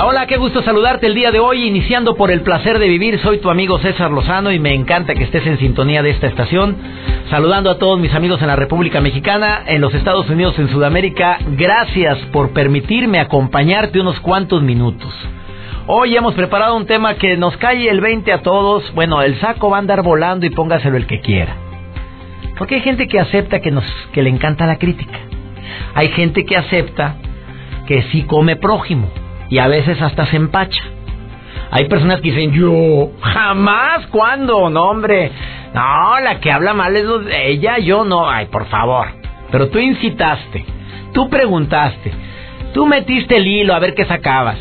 Hola, qué gusto saludarte el día de hoy, iniciando por el placer de vivir. Soy tu amigo César Lozano y me encanta que estés en sintonía de esta estación. Saludando a todos mis amigos en la República Mexicana, en los Estados Unidos, en Sudamérica. Gracias por permitirme acompañarte unos cuantos minutos. Hoy hemos preparado un tema que nos cae el 20 a todos. Bueno, el saco va a andar volando y póngaselo el que quiera. Porque hay gente que acepta que, nos, que le encanta la crítica. Hay gente que acepta que sí come prójimo y a veces hasta se empacha. Hay personas que dicen, yo, jamás, ¿cuándo? No, hombre. No, la que habla mal es ella, yo no. Ay, por favor. Pero tú incitaste, tú preguntaste, tú metiste el hilo a ver qué sacabas.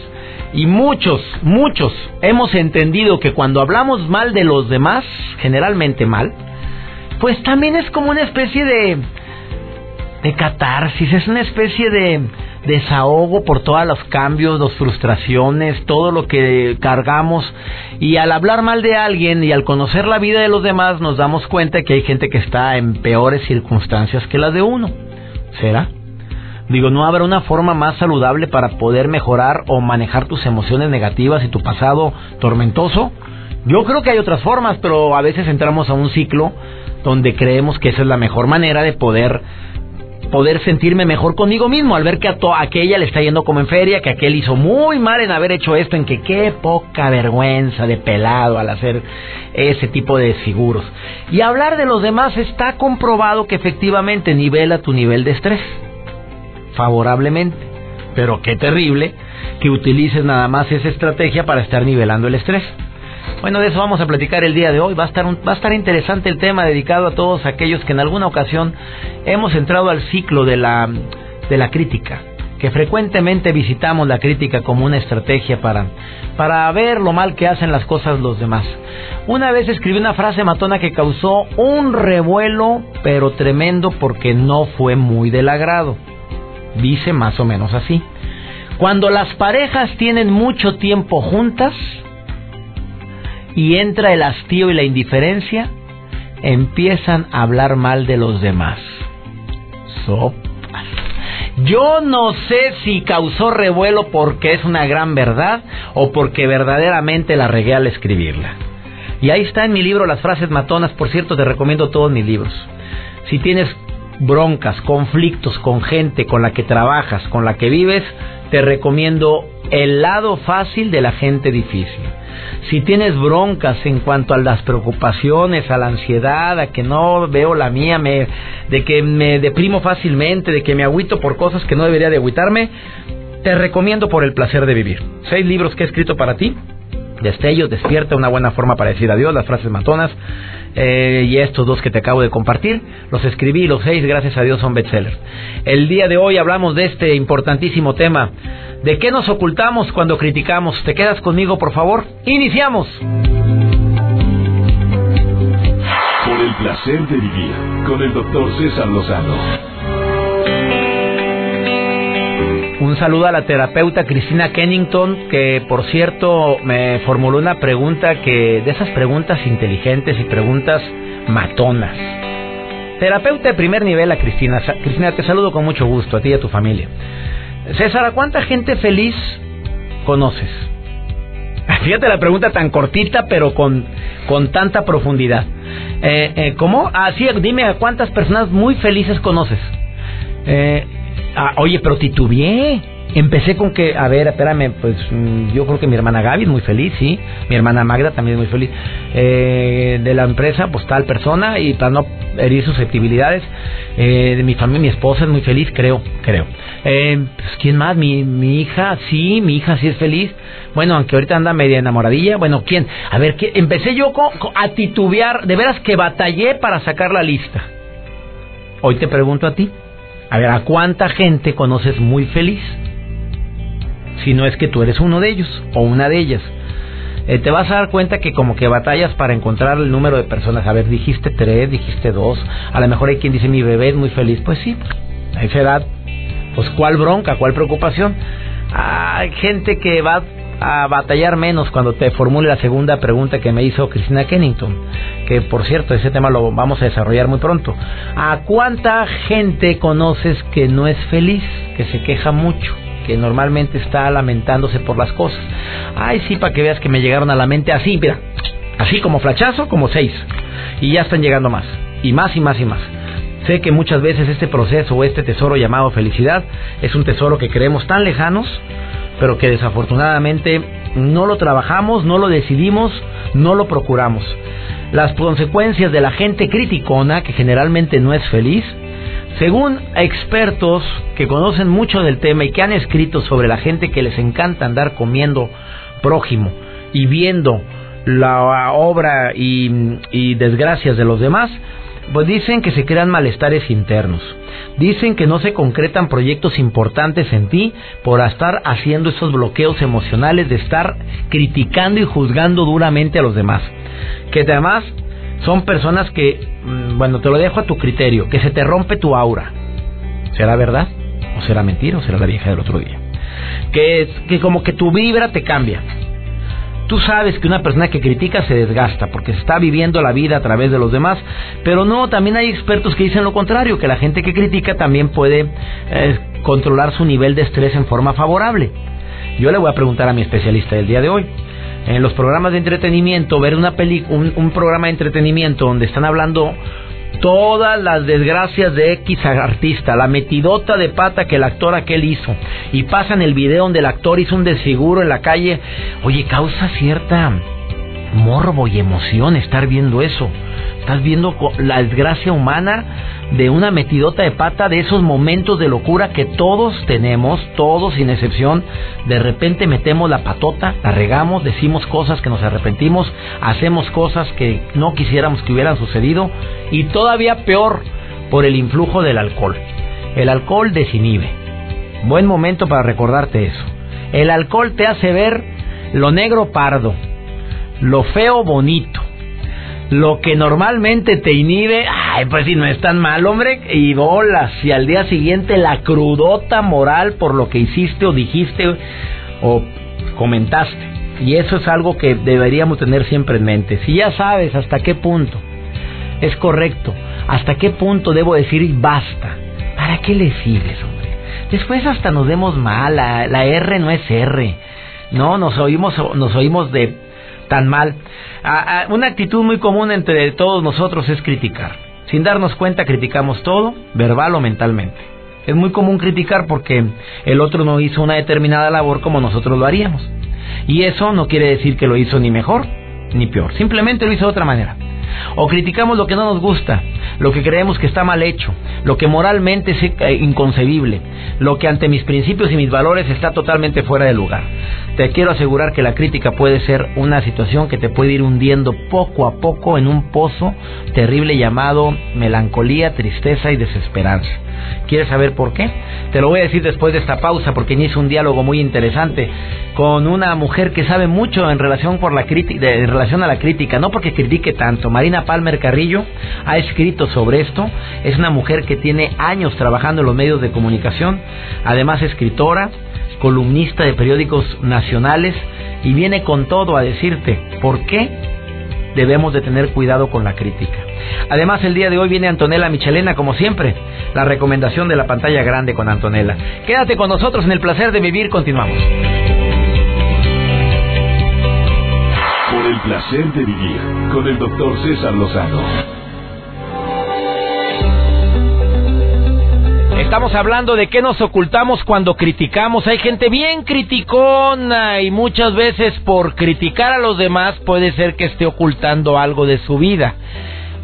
Y muchos, muchos hemos entendido que cuando hablamos mal de los demás, generalmente mal, pues también es como una especie de, de catarsis, es una especie de desahogo por todos los cambios, las frustraciones, todo lo que cargamos. Y al hablar mal de alguien y al conocer la vida de los demás, nos damos cuenta que hay gente que está en peores circunstancias que las de uno. ¿Será? Digo, ¿no habrá una forma más saludable para poder mejorar o manejar tus emociones negativas y tu pasado tormentoso? Yo creo que hay otras formas, pero a veces entramos a un ciclo donde creemos que esa es la mejor manera de poder poder sentirme mejor conmigo mismo al ver que a, aquella le está yendo como en feria, que aquel hizo muy mal en haber hecho esto, en que qué poca vergüenza de pelado al hacer ese tipo de desfiguros. Y hablar de los demás está comprobado que efectivamente nivela tu nivel de estrés favorablemente. Pero qué terrible que utilices nada más esa estrategia para estar nivelando el estrés. Bueno, de eso vamos a platicar el día de hoy. Va a estar va a estar interesante el tema dedicado a todos aquellos que en alguna ocasión hemos entrado al ciclo de la de la crítica, que frecuentemente visitamos la crítica como una estrategia para para ver lo mal que hacen las cosas los demás. Una vez escribí una frase matona que causó un revuelo, pero tremendo porque no fue muy del agrado. Dice más o menos así: Cuando las parejas tienen mucho tiempo juntas, y entra el hastío y la indiferencia, empiezan a hablar mal de los demás. Sopas. Yo no sé si causó revuelo porque es una gran verdad o porque verdaderamente la regué al escribirla. Y ahí está en mi libro Las frases matonas, por cierto, te recomiendo todos mis libros. Si tienes broncas, conflictos con gente con la que trabajas, con la que vives, te recomiendo el lado fácil de la gente difícil si tienes broncas en cuanto a las preocupaciones, a la ansiedad, a que no veo la mía, me, de que me deprimo fácilmente, de que me agüito por cosas que no debería de agüitarme, te recomiendo por el placer de vivir. Seis libros que he escrito para ti. Destellos, despierta, una buena forma para decir adiós, las frases matonas eh, y estos dos que te acabo de compartir, los escribí los seis, gracias a Dios, son bestsellers. El día de hoy hablamos de este importantísimo tema ¿De qué nos ocultamos cuando criticamos? ¿Te quedas conmigo, por favor? Iniciamos. Por el placer de vivir con el doctor César Lozano. Un saludo a la terapeuta Cristina Kennington, que por cierto me formuló una pregunta que, de esas preguntas inteligentes y preguntas matonas. Terapeuta de primer nivel a Cristina. Cristina, te saludo con mucho gusto, a ti y a tu familia. César, ¿a cuánta gente feliz conoces? Fíjate la pregunta tan cortita, pero con, con tanta profundidad. Eh, eh, ¿Cómo? Así, ah, dime, ¿a cuántas personas muy felices conoces? Eh, ah, oye, pero titubeé. Empecé con que, a ver, espérame, pues mm, yo creo que mi hermana Gaby es muy feliz, sí. Mi hermana Magda también es muy feliz. Eh, de la empresa, pues tal persona, y para no herir susceptibilidades, eh, de mi familia, mi esposa es muy feliz, creo, creo. Eh, pues, ¿quién más? Mi, mi hija, sí, mi hija sí es feliz. Bueno, aunque ahorita anda media enamoradilla. Bueno, ¿quién? A ver, ¿qué? empecé yo a titubear, de veras que batallé para sacar la lista. Hoy te pregunto a ti. A ver, ¿a cuánta gente conoces muy feliz? Si no es que tú eres uno de ellos o una de ellas. Eh, te vas a dar cuenta que como que batallas para encontrar el número de personas. A ver, dijiste tres, dijiste dos. A lo mejor hay quien dice mi bebé es muy feliz. Pues sí, a esa edad, pues cuál bronca, cuál preocupación. Hay gente que va a batallar menos cuando te formule la segunda pregunta que me hizo Cristina Kennington, que por cierto ese tema lo vamos a desarrollar muy pronto. ¿A cuánta gente conoces que no es feliz, que se queja mucho, que normalmente está lamentándose por las cosas? Ay, sí, para que veas que me llegaron a la mente así, mira, así como flachazo, como seis, y ya están llegando más, y más y más y más. Sé que muchas veces este proceso o este tesoro llamado felicidad es un tesoro que creemos tan lejanos pero que desafortunadamente no lo trabajamos, no lo decidimos, no lo procuramos. Las consecuencias de la gente criticona, que generalmente no es feliz, según expertos que conocen mucho del tema y que han escrito sobre la gente que les encanta andar comiendo prójimo y viendo la obra y, desgracias de los demás, pues dicen que se crean malestares internos. Dicen que no se concretan proyectos importantes en ti por estar haciendo esos bloqueos emocionales de estar criticando y juzgando duramente a los demás. Que además son personas que, mm, bueno, te lo dejo a tu criterio, que se te rompe tu aura. ¿Será verdad? ¿O será mentira? ¿O será la vieja del otro día? Que, que como que tu vibra te cambia. Tú sabes que una persona que critica se desgasta porque está viviendo la vida a través de los demás, pero no, también hay expertos que dicen lo contrario, que la gente que critica también puede eh, controlar su nivel de estrés en forma favorable. Yo le voy a preguntar a mi especialista del día de hoy. En los programas de entretenimiento, ver una peli un, un programa de entretenimiento donde están hablando todas las desgracias de X artista, la metidota de pata que el actor aquel hizo, y pasan el video donde el actor hizo un desfiguro en la calle, oye, causa cierta morbo y emoción estar viendo eso. Estás viendo la desgracia humana de una metidota de pata, de esos momentos de locura que todos tenemos, todos sin excepción. De repente metemos la patota, la regamos, decimos cosas que nos arrepentimos, hacemos cosas que no quisiéramos que hubieran sucedido y todavía peor por el influjo del alcohol. El alcohol desinhibe. Buen momento para recordarte eso. El alcohol te hace ver lo negro pardo, lo feo bonito lo que normalmente te inhibe, ay, pues si no es tan mal, hombre, y bolas, y al día siguiente la crudota moral por lo que hiciste o dijiste o comentaste. Y eso es algo que deberíamos tener siempre en mente. Si ya sabes hasta qué punto es correcto, hasta qué punto debo decir basta, ¿para qué le sigues, hombre? Después hasta nos demos mal, la, la R no es R. No, nos oímos, nos oímos de tan mal. una actitud muy común entre todos nosotros es criticar. Sin darnos cuenta criticamos todo, verbal o mentalmente. Es muy común criticar porque el otro no hizo una determinada labor como nosotros lo haríamos. Y eso no quiere decir que lo hizo ni mejor ni peor, simplemente lo hizo de otra manera. O criticamos lo que no nos gusta, lo que creemos que está mal hecho, lo que moralmente es eh, inconcebible, lo que ante mis principios y mis valores está totalmente fuera de lugar. Te quiero asegurar que la crítica puede ser una situación que te puede ir hundiendo poco a poco en un pozo terrible llamado melancolía, tristeza y desesperanza. ¿Quieres saber por qué? Te lo voy a decir después de esta pausa porque hice un diálogo muy interesante con una mujer que sabe mucho en relación por la en relación a la crítica, no porque critique tanto. Marina Palmer Carrillo ha escrito sobre esto. Es una mujer que tiene años trabajando en los medios de comunicación, además escritora, columnista de periódicos nacionales y viene con todo a decirte por qué debemos de tener cuidado con la crítica. Además, el día de hoy viene Antonella Michelena, como siempre, la recomendación de la pantalla grande con Antonella. Quédate con nosotros en el placer de vivir, continuamos. Por el placer de vivir, con el doctor César Lozano. Estamos hablando de qué nos ocultamos cuando criticamos. Hay gente bien criticona y muchas veces por criticar a los demás puede ser que esté ocultando algo de su vida.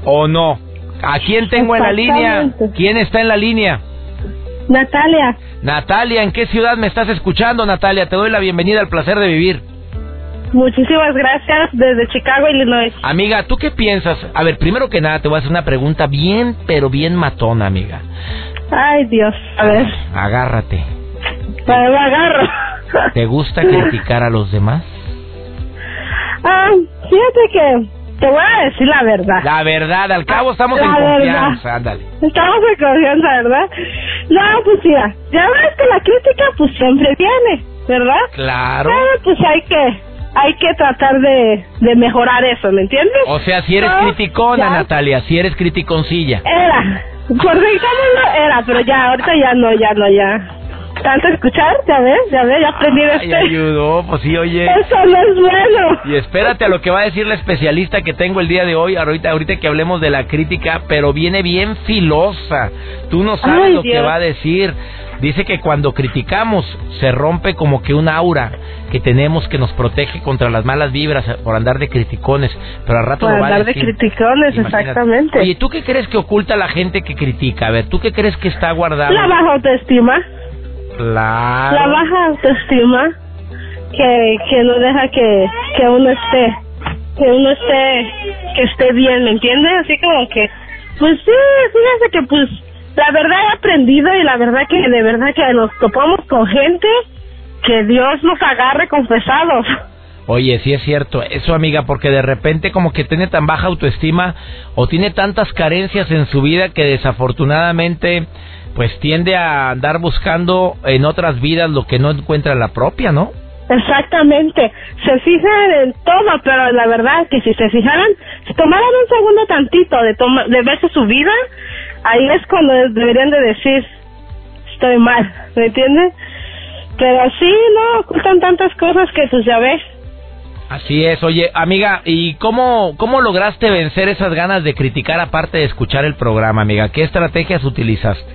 ¿O no? ¿A quién tengo en la línea? ¿Quién está en la línea? Natalia. Natalia, ¿en qué ciudad me estás escuchando, Natalia? Te doy la bienvenida al placer de vivir. Muchísimas gracias desde Chicago, Illinois. Amiga, ¿tú qué piensas? A ver, primero que nada te voy a hacer una pregunta bien, pero bien matona, amiga. Ay, Dios, a ver. Agárrate. Me agarro. ¿Te gusta criticar a los demás? Ah, fíjate que te voy a decir la verdad. La verdad, al cabo estamos La en verdad. confianza, ándale. Estamos en confianza, ¿verdad? No, pues mira, ya ves que la crítica pues siempre viene, ¿verdad? Claro. Pero pues hay que, hay que tratar de, de mejorar eso, ¿me entiendes? O sea, si eres No, criticona, ya Natalia, si eres criticoncilla. Era, por digámoslo, era, pero ya, ahorita ya no, ya no, ya. Tanto escuchar, ya ves, ya ves, ya aprendí de Ay, este. ayudó, pues sí, oye. Eso no es bueno. Y espérate a lo que va a decir la especialista que tengo el día de hoy, ahorita, ahorita que hablemos de la crítica, pero viene bien filosa. Tú no sabes Ay, lo que Dios. va a decir. Dice que cuando criticamos se rompe como que un aura que tenemos que nos protege contra las malas vibras por andar de criticones, pero al rato Por lo va a andar de criticones, Imagínate. exactamente. Oye, ¿tú qué crees que oculta la gente que critica? A ver, ¿tú qué crees que está guardado? La baja autoestima. Claro. La baja autoestima que, que no deja que, que uno esté, que uno esté, que esté bien, ¿me entiendes? Así como que, pues sí, fíjate que pues la verdad he aprendido y la verdad que de verdad que nos topamos con gente que Dios nos agarre confesados. Oye, sí es cierto, eso amiga, porque de repente como que tiene tan baja autoestima o tiene tantas carencias en su vida que desafortunadamente pues tiende a andar buscando en otras vidas lo que no encuentra en la propia, ¿no? Exactamente, se fijan en todo, pero la verdad que si se fijaran, si tomaran un segundo tantito de, toma, de verse su vida, ahí es cuando deberían de decir, estoy mal, ¿me entiendes? Pero sí, no, ocultan tantas cosas que pues ya ves. Así es, oye, amiga, ¿y cómo, cómo lograste vencer esas ganas de criticar aparte de escuchar el programa, amiga? ¿Qué estrategias utilizaste?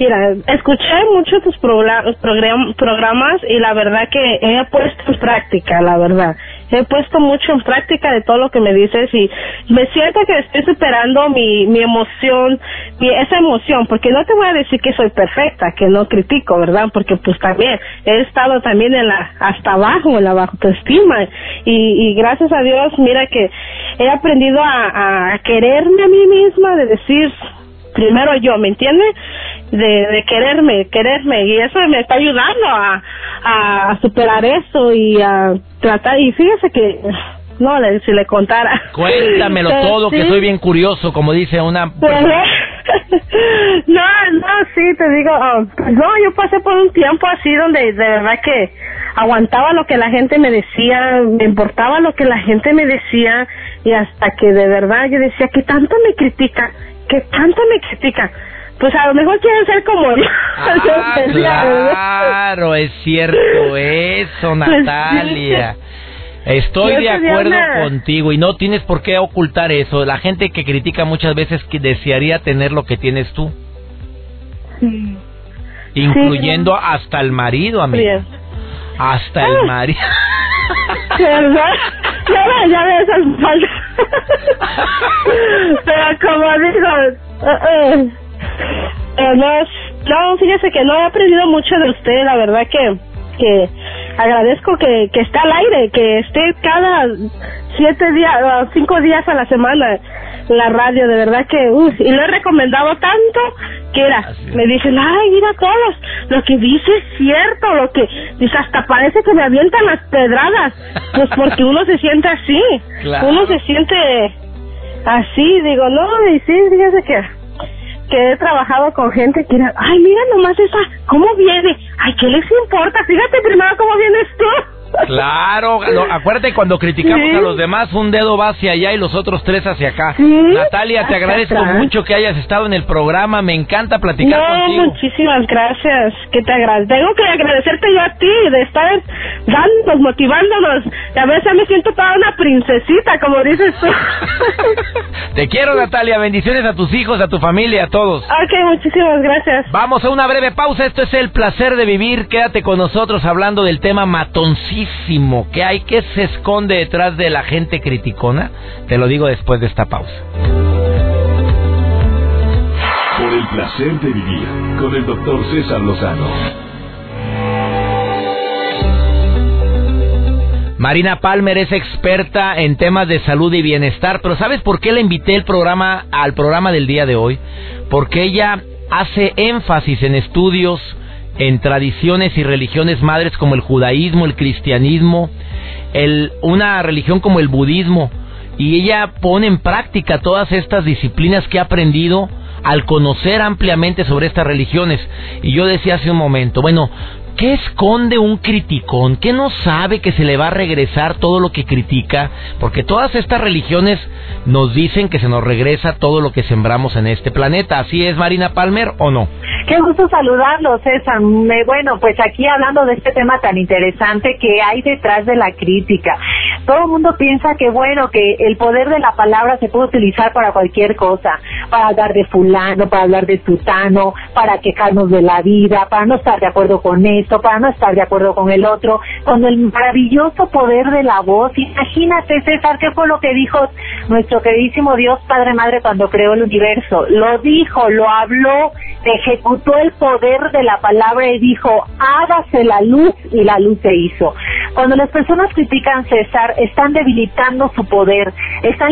Mira, escuché mucho tus progra- program- programas y la verdad que he puesto en práctica, la verdad. He puesto mucho en práctica de todo lo que me dices y me siento que estoy superando mi, mi emoción, mi, esa emoción, porque no te voy a decir que soy perfecta, que no critico, ¿verdad? Porque pues también he estado también en la, hasta abajo, en la bajo autoestima y, y gracias a Dios, mira que he aprendido a, a quererme a mí misma, de decir, primero yo, ¿me entiendes? De, de quererme, quererme, y eso me está ayudando a, a superar eso y a tratar, y fíjese que, no, le, si le contara. Cuéntamelo Pero todo, que soy bien curioso, como dice una... pero- no, no, sí, te digo, ah, pues no, yo pasé por un tiempo así donde de verdad que aguantaba lo que la gente me decía, me importaba lo que la gente me decía y hasta que de verdad yo decía que tanto me critica, que tanto me critica, pues a lo mejor quieren ser como yo. Ah, Yo decía, claro, es cierto eso, Natalia. Estoy de acuerdo contigo y no tienes por qué ocultar eso. La gente que critica muchas veces que desearía tener lo que tienes tú, Sí. incluyendo hasta el marido, amiga. Bien. Hasta el Ah. marido. ¿Verdad? Ya ya esas faltas. Pero como digo, eh, eh, eh, no, es- no, fíjese que no he aprendido mucho de usted, la verdad que, que agradezco que, que está al aire, que esté cada siete días, cinco días a la semana la radio, de verdad que, uy, y lo he recomendado tanto que era, me dicen, ay, mira todos, lo que dice es cierto, lo que, dice, hasta parece que me avientan las pedradas, pues porque uno se siente así, Claro. uno se siente así, digo, no, y sí, fíjese que, que he trabajado con gente que era, ay, mira nomás esa, ¿cómo viene? Ay, ¿qué les importa? Fíjate primero cómo vienes tú. Claro, lo- acuérdate cuando criticamos Sí. a los demás, un dedo va hacia allá y los otros tres hacia acá. Sí, Natalia, te agradezco atrás. mucho que hayas estado en el programa, me encanta platicar No, contigo. muchísimas gracias. Que te agra- Tengo que agradecerte yo a ti de estar dándonos, motivándonos. Y a veces me siento toda una princesita, como dices tú. Te quiero, Natalia, bendiciones a tus hijos, a tu familia, a todos. ok, muchísimas gracias. Vamos a una breve pausa. Esto es el placer de vivir. Quédate con nosotros hablando del tema matoncísimo. ¿Qué hay? ¿Qué se esconde detrás de la gente criticona? Te lo digo después de esta pausa. Por el placer de vivir con el doctor César Lozano. Marina Palmer es experta en temas de salud y bienestar, pero ¿sabes por qué le invité el programa al programa del día de hoy? Porque ella hace énfasis en estudios en tradiciones y religiones madres como el judaísmo, el cristianismo, el, una religión como el budismo, y ella pone en práctica todas estas disciplinas que ha aprendido al conocer ampliamente sobre estas religiones. Y yo decía hace un momento, bueno, ¿Qué esconde un criticón? ¿Qué no sabe que se le va a regresar todo lo que critica? Porque todas estas religiones nos dicen que se nos regresa todo lo que sembramos en este planeta. ¿Así es, Marina Palmer, o no? Qué gusto saludarlos, César. Bueno, pues aquí hablando de este tema tan interesante que hay detrás de la crítica. Todo el mundo piensa que, bueno, que el poder de la palabra se puede utilizar para cualquier cosa, para hablar de fulano, para hablar de sultano, para quejarnos de la vida, para no estar de acuerdo con esto, para no estar de acuerdo con el otro, con el maravilloso poder de la voz. Imagínate, César, qué fue lo que dijo nuestro queridísimo Dios Padre Madre cuando creó el universo. Lo dijo, lo habló, ejecutó el poder de la palabra y dijo, hágase la luz y la luz se hizo. Cuando las personas critican César, están debilitando su poder, están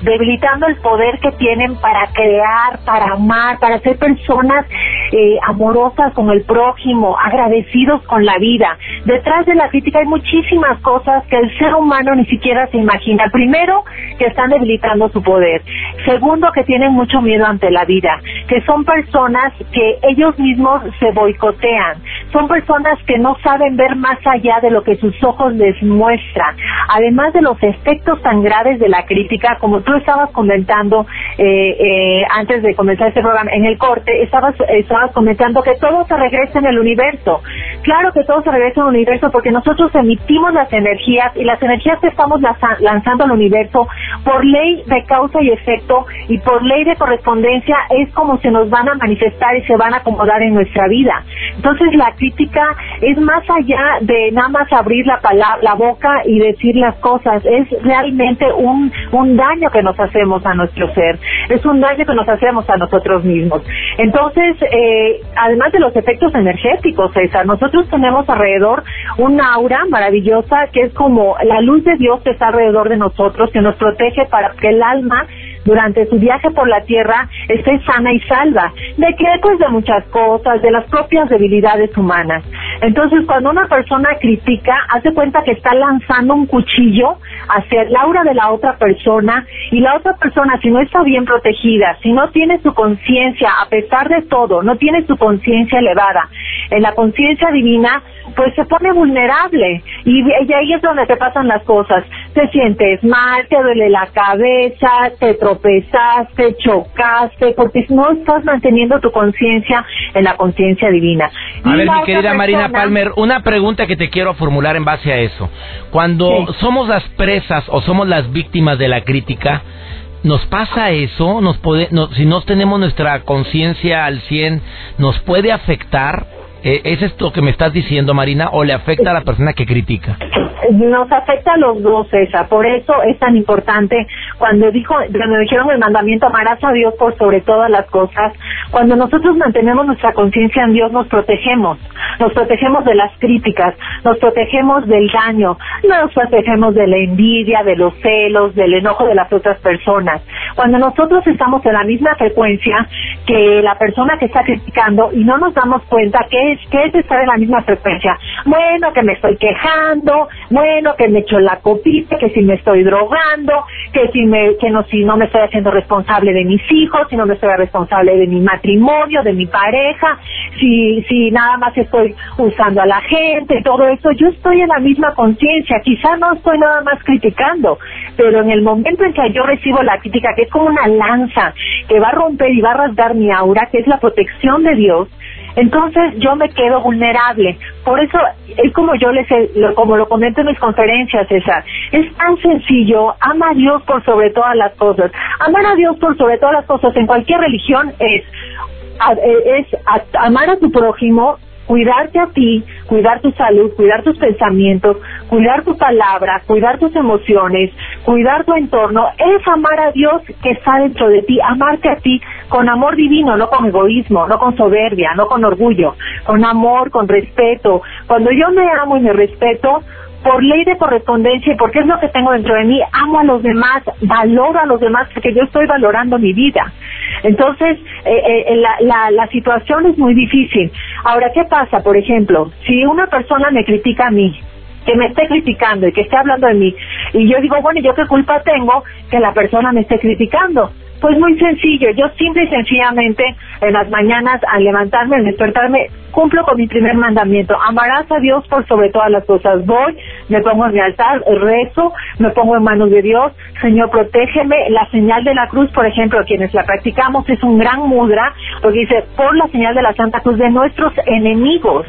debilitando el poder que tienen para crear, para amar, para ser personas eh, amorosas con el prójimo, agradecidos con la vida. Detrás de la crítica hay muchísimas cosas que el ser humano ni siquiera se imagina. Primero, que están debilitando su poder. Segundo, que tienen mucho miedo ante la vida, que son personas que ellos mismos se boicotean, son personas que no saben ver más allá de lo que sus ojos les muestran. Además de los efectos tan graves de la crítica, como tú estabas comentando eh, eh, antes de comenzar este programa, en el corte, estabas, estabas comentando que todo se regresa en el universo. Claro que todo se regresa en el universo porque nosotros emitimos las energías y las energías que estamos lanzando al universo por ley de causa y efecto y por ley de correspondencia es como se nos van a manifestar y se van a acomodar en nuestra vida. Entonces la crítica es más allá de nada más abrir la, la boca y decir las cosas, es realmente un, un daño que nos hacemos a nuestro ser, es un daño que nos hacemos a nosotros mismos. Entonces, eh, además de los efectos energéticos, César, nosotros tenemos alrededor un aura maravillosa que es como la luz de Dios que está alrededor de nosotros, que nos protege para que el alma durante su viaje por la tierra esté sana y salva. ¿De qué? Pues de muchas cosas, de las propias debilidades humanas. Entonces, cuando una persona critica, hace cuenta que está lanzando un cuchillo hacia el aura de la otra persona y la otra persona, si no está bien protegida, si no tiene su conciencia, a pesar de todo, no tiene su conciencia elevada, en la conciencia divina, pues se pone vulnerable y, ahí es donde te pasan las cosas. Te sientes mal, te duele la cabeza, te tropezaste, chocaste, porque no estás manteniendo tu conciencia en la conciencia divina. A ver, mi querida Marina Palmer, una pregunta que te quiero formular en base a eso. Cuando somos las presas o somos las víctimas de la crítica, ¿Nos pasa eso? ¿Nos puede, si no tenemos nuestra conciencia al 100, ¿nos puede afectar? Eh, ¿Es esto que me estás diciendo, Marina, o le afecta a la persona que critica? Nos afecta a los dos, esa. Por eso es tan importante cuando dijo, cuando dijeron el mandamiento, amarás a Dios por sobre todas las cosas. Cuando nosotros mantenemos nuestra conciencia en Dios, nos protegemos. Nos protegemos de las críticas, nos protegemos del daño, nos protegemos de la envidia, de los celos, del enojo de las otras personas. Cuando nosotros estamos en la misma frecuencia que la persona que está criticando y no nos damos cuenta que que es estar en la misma frecuencia. Bueno, que me estoy quejando, bueno, que me echo la copita, que si me estoy drogando, que si me, que no, si no me estoy haciendo responsable de mis hijos, si no me estoy responsable de mi matrimonio, de mi pareja, si, si nada más estoy usando a la gente, todo eso, yo estoy en la misma conciencia, quizá no estoy nada más criticando, pero en el momento en que yo recibo la crítica, que es como una lanza que va a romper y va a rasgar mi aura, que es la protección de Dios, entonces yo me quedo vulnerable. Por eso es como yo les, como lo comento en mis conferencias, César. Es tan sencillo, ama a Dios por sobre todas las cosas. Amar a Dios por sobre todas las cosas en cualquier religión es es amar a tu prójimo cuidarte a ti, cuidar tu salud, cuidar tus pensamientos, cuidar tu palabra, cuidar tus emociones, cuidar tu entorno, es amar a Dios que está dentro de ti, amarte a ti con amor divino, no con egoísmo, no con soberbia, no con orgullo, con amor, con respeto. Cuando yo me amo y me respeto, por ley de correspondencia y porque es lo que tengo dentro de mí, amo a los demás, valoro a los demás porque yo estoy valorando mi vida. Entonces, eh, eh, la, la, la situación es muy difícil. Ahora, ¿qué pasa? Por ejemplo, si una persona me critica a mí, que me esté criticando y que esté hablando de mí, y yo digo, bueno, ¿yo qué culpa tengo que la persona me esté criticando? Pues muy sencillo, yo simple y sencillamente en las mañanas al levantarme, al despertarme, cumplo con mi primer mandamiento. Amarás a Dios por sobre todas las cosas. Voy, me pongo en mi altar, rezo, me pongo en manos de Dios. Señor, protégeme. La señal de la cruz, por ejemplo, quienes la practicamos, es un gran mudra, porque dice, por la señal de la Santa Cruz de nuestros enemigos.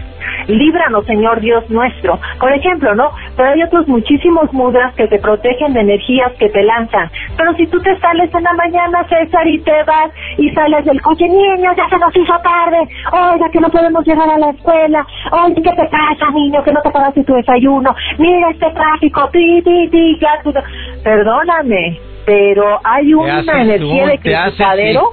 Líbranos, Señor Dios nuestro. Por ejemplo, ¿no? Pero hay otros muchísimos mudras que te protegen de energías que te lanzan. Pero si tú te sales en la mañana, César, y te vas y sales del coche, niños, ya se nos hizo tarde. Oiga, que no podemos llegar a la escuela. Oye, ¿qué te pasa, niño? Que no te pagaste tu desayuno. Mira este tráfico. Ti, ti, ti, ya. Perdóname, pero hay una energía de criticadero.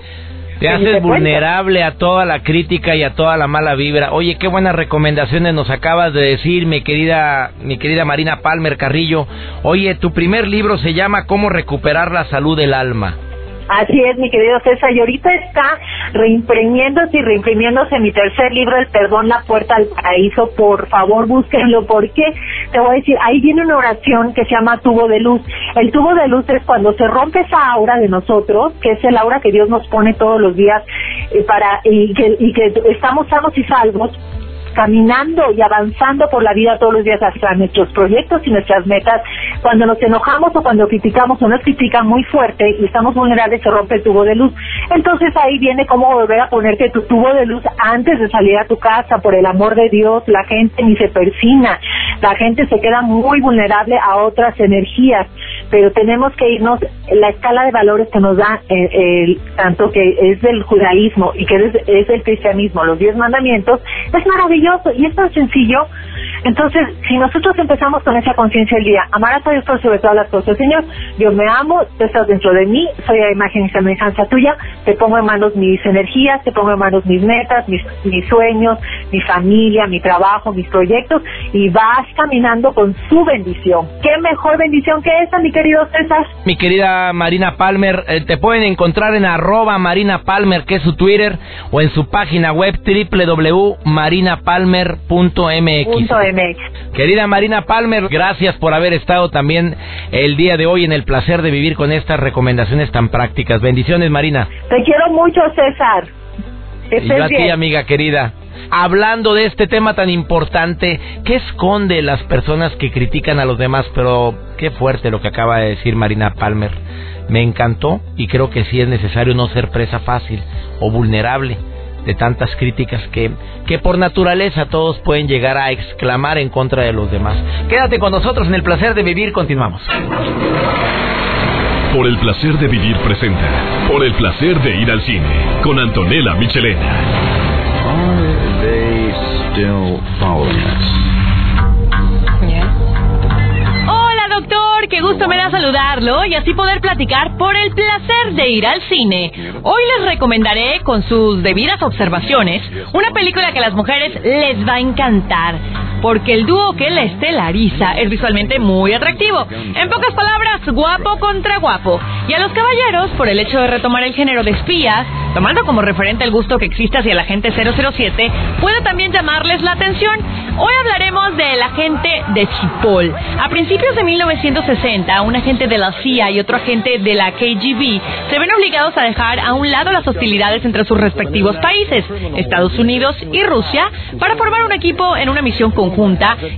Te haces vulnerable a toda la crítica y a toda la mala vibra. Oye, qué buenas recomendaciones nos acabas de decir, mi querida, mi querida Marina Palmer Carrillo. Oye, tu primer libro se llama Cómo recuperar la salud del alma. Así es, mi querido César, y ahorita está reimprimiéndose y reimprimiéndose mi tercer libro, El Perdón, la Puerta al Paraíso. Por favor, búsquenlo, porque te voy a decir, ahí viene una oración que se llama tubo de luz. El tubo de luz es cuando se rompe esa aura de nosotros, que es el aura que Dios nos pone todos los días eh, para y que, y que estamos sanos y salvos caminando y avanzando por la vida todos los días hacia nuestros proyectos y nuestras metas, cuando nos enojamos o cuando criticamos o nos critican muy fuerte y estamos vulnerables, se rompe el tubo de luz. Entonces ahí viene cómo volver a ponerte tu tubo de luz antes de salir a tu casa, por el amor de Dios, la gente ni se persina, la gente se queda muy vulnerable a otras energías, pero tenemos que irnos, la escala de valores que nos da eh, tanto que es del judaísmo y que es, es del cristianismo, los diez mandamientos, es maravilloso y es tan sencillo. Entonces, si nosotros empezamos con esa conciencia el día, amar a Dios por sobre todas las cosas, Señor, Dios me amo, tú estás dentro de mí, soy a imagen y semejanza tuya, te pongo en manos mis energías, te pongo en manos mis metas, mis, mis sueños, mi familia, mi trabajo, mis proyectos, y vas caminando con su bendición. ¿Qué mejor bendición que esa, mi querido César? Mi querida Marina Palmer, eh, te pueden encontrar en arroba Marina Palmer, que es su Twitter, o en su página web www.marinapalmer palmer.mx. Querida Marina Palmer, gracias por haber estado también el día de hoy en el placer de vivir con estas recomendaciones tan prácticas. Bendiciones, Marina. Te quiero mucho, César. y yo a ti, amiga querida. Hablando de este tema tan importante, ¿qué esconde las personas que critican a los demás? Pero qué fuerte lo que acaba de decir Marina Palmer. Me encantó y creo que sí es necesario no ser presa fácil o vulnerable de tantas críticas que, que por naturaleza todos pueden llegar a exclamar en contra de los demás. Quédate con nosotros en el placer de vivir, continuamos. Por el placer de vivir presenta. Por el placer de ir al cine con Antonella Michelena. Qué gusto me da saludarlo y así poder platicar por el placer de ir al cine. Hoy les recomendaré, con sus debidas observaciones, una película que a las mujeres les va a encantar, porque el dúo que la estelariza es visualmente muy atractivo. En pocas palabras, guapo contra guapo. Y a los caballeros, por el hecho de retomar el género de espías, tomando como referente el gusto que existe hacia la gente 007, puede también llamarles la atención. Hoy hablaremos del agente de Chipol. A principios de 1960, un agente de la CIA y otro agente de la KGB se ven obligados a dejar a un lado las hostilidades entre sus respectivos países, Estados Unidos y Rusia, para formar un equipo en una misión conjunta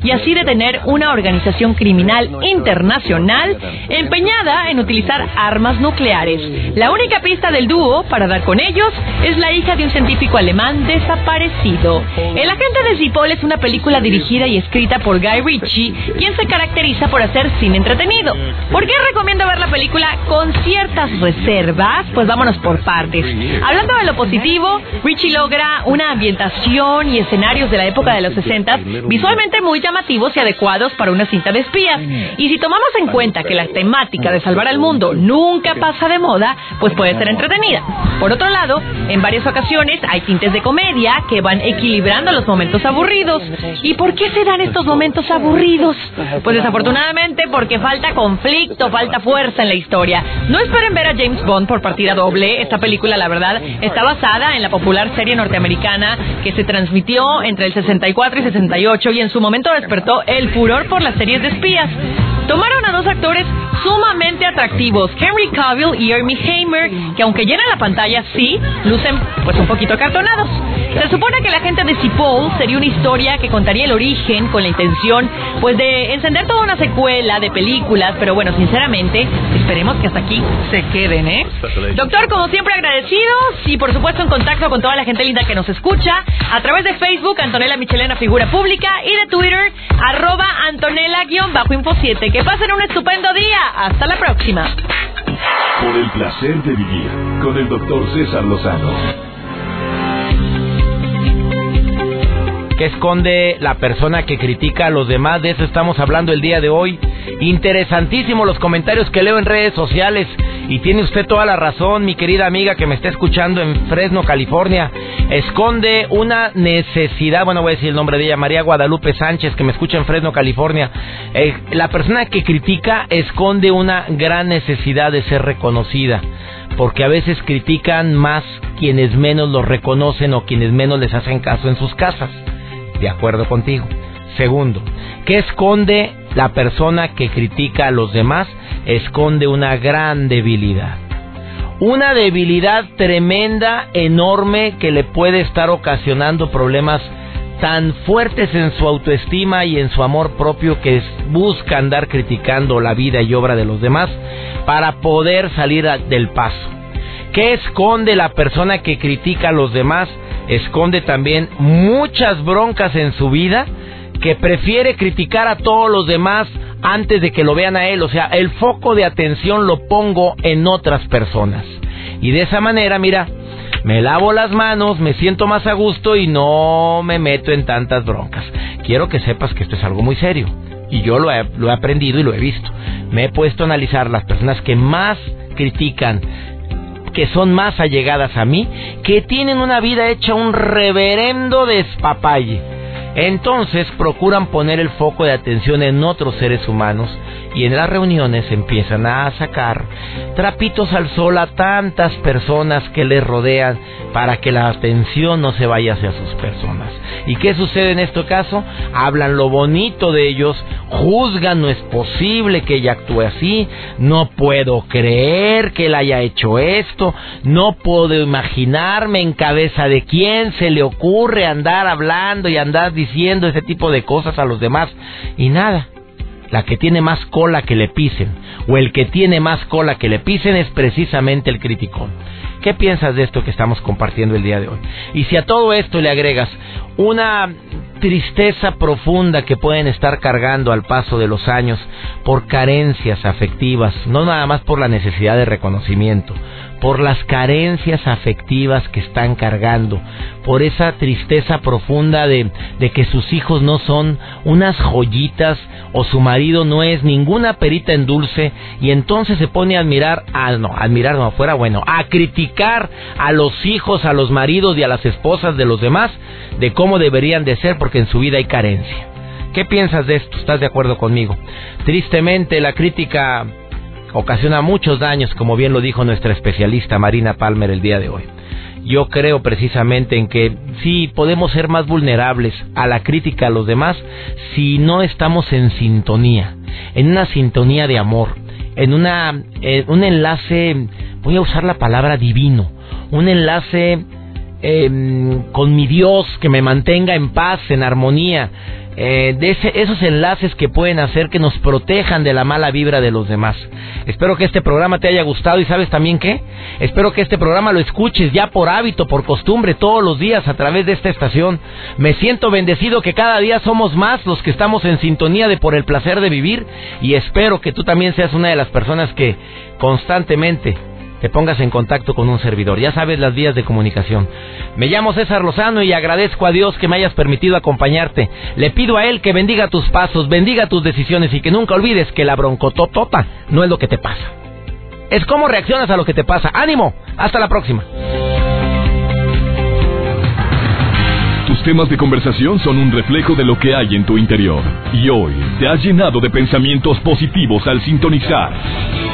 y así detener una organización criminal internacional empeñada en utilizar armas nucleares. La única pista del dúo para dar con ellos es la hija de un científico alemán desaparecido. El agente de Zipol es una película dirigida y escrita por Guy Ritchie, quien se caracteriza por hacer cine entretenido. ¿Por qué recomiendo ver la película con ciertas reservas? Pues vámonos por partes. Hablando de lo positivo, Ritchie logra una ambientación y escenarios de la época de los 60 visualmente muy llamativos y adecuados para una cinta de espías. Y si tomamos en cuenta que la temática de salvar al mundo nunca pasa de moda, pues puede ser entretenida. Por otro lado, en varias ocasiones hay tintes de comedia que van equilibrando los momentos aburridos. ¿Y por qué se dan estos momentos aburridos? Pues desafortunadamente porque falta conflicto, falta fuerza en la historia. No esperen ver a James Bond por partida doble. Esta película, la verdad, está basada en la popular serie norteamericana que se transmitió entre el 64 y 68 y en su momento despertó el furor por las series de espías. Tomaron a dos actores sumamente atractivos, Henry Cavill y Amy Hamer, que aunque llenan la pantalla, sí, lucen pues un poquito cartonados. Se supone que la gente de Cipoll sería una historia que contaría el origen con la intención pues de encender toda una secuela de películas, pero bueno, sinceramente, esperemos que hasta aquí se queden, ¿eh? Doctor, como siempre agradecidos y por supuesto en contacto con toda la gente linda que nos escucha a través de Facebook, Antonella Michelena Figura Pública y de Twitter, arroba Antonella-Info 7. Que pasen un estupendo día. Hasta la próxima. Por el placer de vivir con el doctor César Lozano. ¿Qué esconde la persona que critica a los demás? De eso estamos hablando el día de hoy. Interesantísimo los comentarios que leo en redes sociales. Y tiene usted toda la razón, mi querida amiga que me está escuchando en Fresno, California. Esconde una necesidad, bueno, voy a decir el nombre de ella, María Guadalupe Sánchez, que me escucha en Fresno, California. Eh, la persona que critica esconde una gran necesidad de ser reconocida. Porque a veces critican más quienes menos los reconocen o quienes menos les hacen caso en sus casas. De acuerdo contigo. Segundo, ¿qué esconde la persona que critica a los demás? Esconde una gran debilidad. Una debilidad tremenda, enorme, que le puede estar ocasionando problemas tan fuertes en su autoestima y en su amor propio que busca andar criticando la vida y obra de los demás para poder salir del paso. ¿Qué esconde la persona que critica a los demás? Esconde también muchas broncas en su vida que prefiere criticar a todos los demás antes de que lo vean a él. O sea, el foco de atención lo pongo en otras personas. Y de esa manera, mira, me lavo las manos, me siento más a gusto y no me meto en tantas broncas. Quiero que sepas que esto es algo muy serio. Y yo lo he, lo he aprendido y lo he visto. Me he puesto a analizar las personas que más critican, que son más allegadas a mí, que tienen una vida hecha un reverendo despapalle entonces procuran poner el foco de atención en otros seres humanos y en las reuniones empiezan a sacar trapitos al sol a tantas personas que les rodean para que la atención no se vaya hacia sus personas. ¿Y qué sucede en este caso? Hablan lo bonito de ellos, juzgan, no es posible que ella actúe así, no puedo creer que él haya hecho esto, no puedo imaginarme en cabeza de quién se le ocurre andar hablando y andar diciendo ese tipo de cosas a los demás y nada. La que tiene más cola que le pisen o el que tiene más cola que le pisen es precisamente el criticón. ¿Qué piensas de esto que estamos compartiendo el día de hoy? Y si a todo esto le agregas una tristeza profunda que pueden estar cargando al paso de los años por carencias afectivas, no nada más por la necesidad de reconocimiento, por las carencias afectivas que están cargando, por esa tristeza profunda de, de, que sus hijos no son unas joyitas o su marido no es ninguna perita en dulce y entonces se pone a admirar, a, no, admirar no fuera bueno, a criticar a los hijos, a los maridos y a las esposas de los demás de cómo deberían de ser porque en su vida hay carencia. ¿Qué piensas de esto? ¿Estás de acuerdo conmigo? Tristemente la crítica ocasiona muchos daños, como bien lo dijo nuestra especialista Marina Palmer el día de hoy. Yo creo precisamente en que sí podemos ser más vulnerables a la crítica a los demás si no estamos en sintonía, en una sintonía de amor, en una un enlace, voy a usar la palabra divino, un enlace em, con mi Dios que me mantenga en paz, en armonía, eh, de esos enlaces que pueden hacer que nos protejan de la mala vibra de los demás. Espero que este programa te haya gustado y sabes también qué. Espero que este programa lo escuches ya por hábito, por costumbre, todos los días a través de esta estación. Me siento bendecido que cada día somos más los que estamos en sintonía de por el placer de vivir y espero que tú también seas una de las personas que constantemente te pongas en contacto con un servidor. Ya sabes las vías de comunicación. Me llamo César Lozano y agradezco a Dios que me hayas permitido acompañarte. Le pido a Él que bendiga tus pasos, bendiga tus decisiones y que nunca olvides que la broncototota no es lo que te pasa. Es cómo reaccionas a lo que te pasa. ¡Ánimo! Hasta la próxima. Tus temas de conversación son un reflejo de lo que hay en tu interior. Y hoy te has llenado de pensamientos positivos al sintonizar.